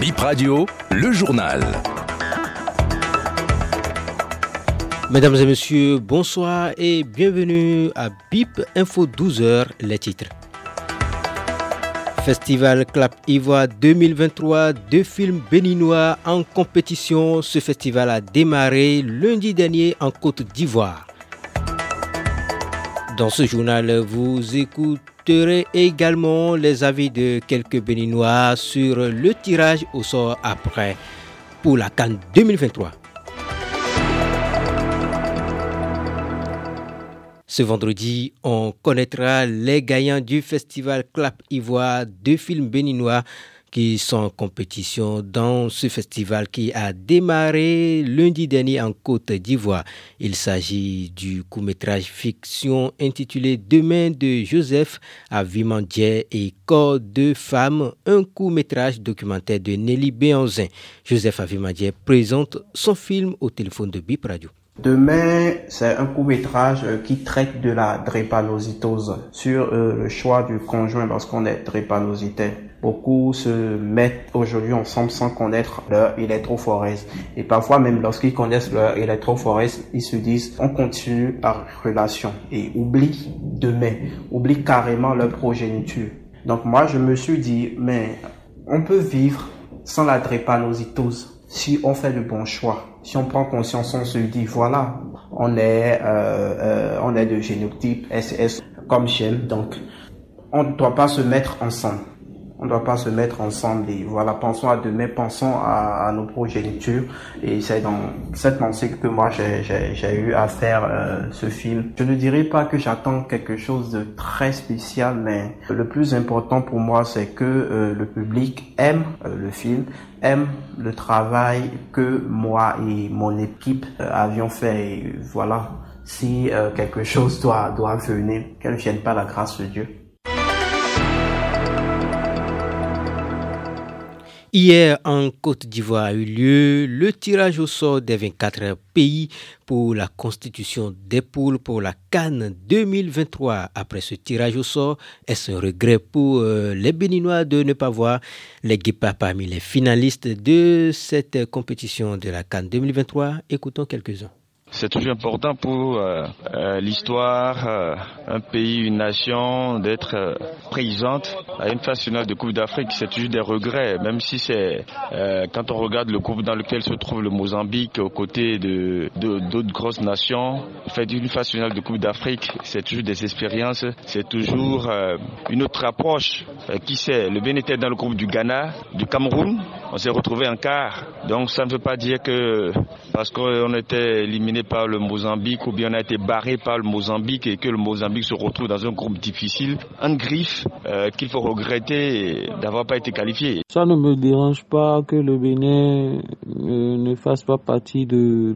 Bip Radio, le journal. Mesdames et messieurs, bonsoir et bienvenue à BIP Info 12h, les titres. Festival Clap Ivoire 2023, deux films béninois en compétition. Ce festival a démarré lundi dernier en Côte d'Ivoire. Dans ce journal, vous écouterez également les avis de quelques béninois sur le tirage au sort après pour la Cannes 2023. Ce vendredi, on connaîtra les gagnants du festival Clap Ivoire, deux films béninois qui sont en compétition dans ce festival qui a démarré lundi dernier en Côte d'Ivoire. Il s'agit du court-métrage fiction intitulé Demain de Joseph Avimandje et Corps de femmes, un court-métrage documentaire de Nelly Béanzin. Joseph Avimandje présente son film au téléphone de Bip Radio. Demain, c'est un court-métrage euh, qui traite de la drépanocytose sur euh, le choix du conjoint lorsqu'on est drépanocytaire. Beaucoup se mettent aujourd'hui ensemble sans connaître leur électrophorèse. Et parfois même lorsqu'ils connaissent leur électrophorèse, ils se disent on continue la relation et oublient demain, oublient carrément leur progéniture. Donc moi je me suis dit mais on peut vivre sans la drépanocytose si on fait le bon choix, si on prend conscience, on se dit voilà, on est, euh, euh, on est de génotype SS comme Shell, donc on ne doit pas se mettre ensemble. On ne doit pas se mettre ensemble et voilà, pensons à demain, pensons à, nos progénitures et c'est dans cette pensée que moi j'ai eu à faire euh, ce film. Je ne dirais pas que j'attends quelque chose de très spécial, mais le plus important pour moi c'est que euh, le public aime euh, le film, aime le travail que moi et mon équipe avions fait et voilà, si quelque chose doit, doit venir, qu'elle ne vienne pas la grâce de Dieu. Hier, en Côte d'Ivoire a eu lieu le tirage au sort des 24 pays pour la constitution des poules pour la Cannes 2023. Après ce tirage au sort, est-ce un regret pour euh, les Béninois de ne pas voir les guépards parmi les finalistes de cette compétition de la Cannes 2023 Écoutons quelques-uns. C'est toujours important pour euh, euh, l'histoire, euh, un pays, une nation, d'être présente à une phase finale de Coupe d'Afrique. C'est toujours des regrets, même si c'est quand on regarde le groupe dans lequel se trouve le Mozambique aux côtés de d'autres grosses nations. Faire une phase finale de Coupe d'Afrique, c'est toujours des expériences, c'est toujours une autre approche. qui sait, le Bénin était dans le groupe du Ghana, du Cameroun, on s'est retrouvé en quart. Donc ça ne veut pas dire que parce qu'on était éliminé par le Mozambique ou bien on a été barré par le Mozambique et que le Mozambique se retrouve dans un groupe difficile, un griffe euh, qu'il faut regretter d'avoir pas été qualifié. Ça ne me dérange pas que le Bénin euh, ne fasse pas partie de,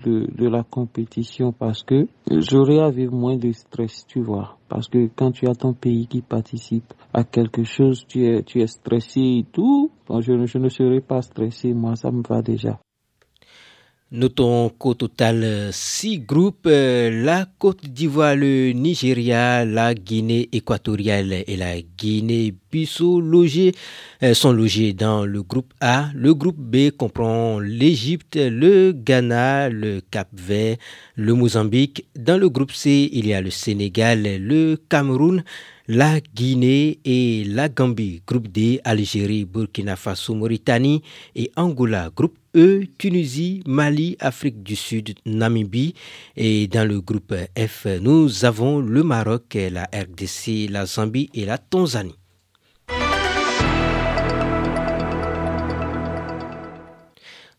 la compétition parce que j'aurais à vivre moins de stress, tu vois. Parce que quand tu as ton pays qui participe à quelque chose, tu es, stressé et tout. je, je ne serai pas stressé, moi ça me va déjà. Notons qu'au total, six groupes, euh, la Côte d'Ivoire, le Nigeria, la Guinée équatoriale et la Euh, sont logés dans le groupe A. Le groupe B comprend l'Égypte, le Ghana, le Cap-Vert, le Mozambique. Dans le groupe C, il y a le Sénégal, le Cameroun, la Guinée et la Gambie. Groupe D, Algérie, Burkina Faso, Mauritanie et Angola. Groupe E, Tunisie, Mali, Afrique du Sud, Namibie. Et dans le groupe F, nous avons le Maroc, la RDC, la Zambie et la Tanzanie.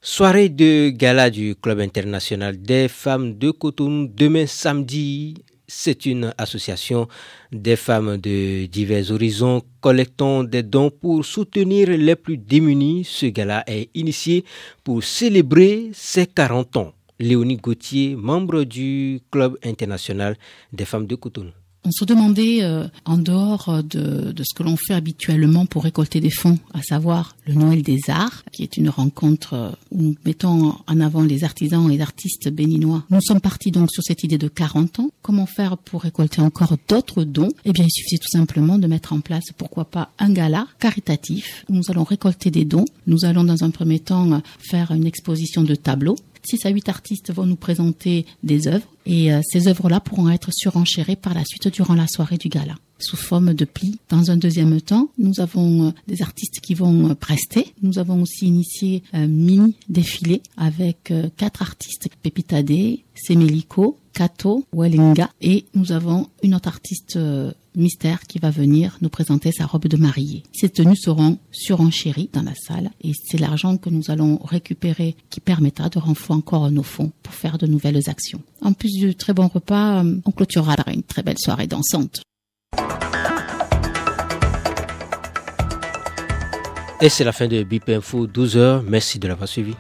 Soirée de gala du Club international des femmes de Cotonou demain samedi c'est une association des femmes de divers horizons collectant des dons pour soutenir les plus démunis. Ce gala est initié pour célébrer ses 40 ans. Léonie Gauthier, membre du Club international des femmes de Cotonou. On se demandait, euh, en dehors de, de, ce que l'on fait habituellement pour récolter des fonds, à savoir le Noël des Arts, qui est une rencontre où nous mettons en avant les artisans et les artistes béninois. Nous sommes partis donc sur cette idée de 40 ans. Comment faire pour récolter encore d'autres dons? Eh bien, il suffisait tout simplement de mettre en place, pourquoi pas, un gala caritatif où nous allons récolter des dons. Nous allons dans un premier temps faire une exposition de tableaux 6 à 8 artistes vont nous présenter des œuvres et euh, ces œuvres-là pourront être surenchérées par la suite durant la soirée du gala sous forme de plis. Dans un deuxième temps, nous avons euh, des artistes qui vont euh, prester. Nous avons aussi initié un mini défilé avec quatre artistes, Pepita Day, Semeliko, Kato, Wellinga et nous avons une autre artiste mystère qui va venir nous présenter sa robe de mariée. Ces tenues seront surenchéries dans la salle et c'est l'argent que nous allons récupérer qui permettra de renflouer encore nos fonds pour faire de nouvelles actions. En plus du très bon repas, euh, on clôturera une très belle soirée dansante. Et c'est la fin de BIP Info 12h. Merci de l'avoir suivi.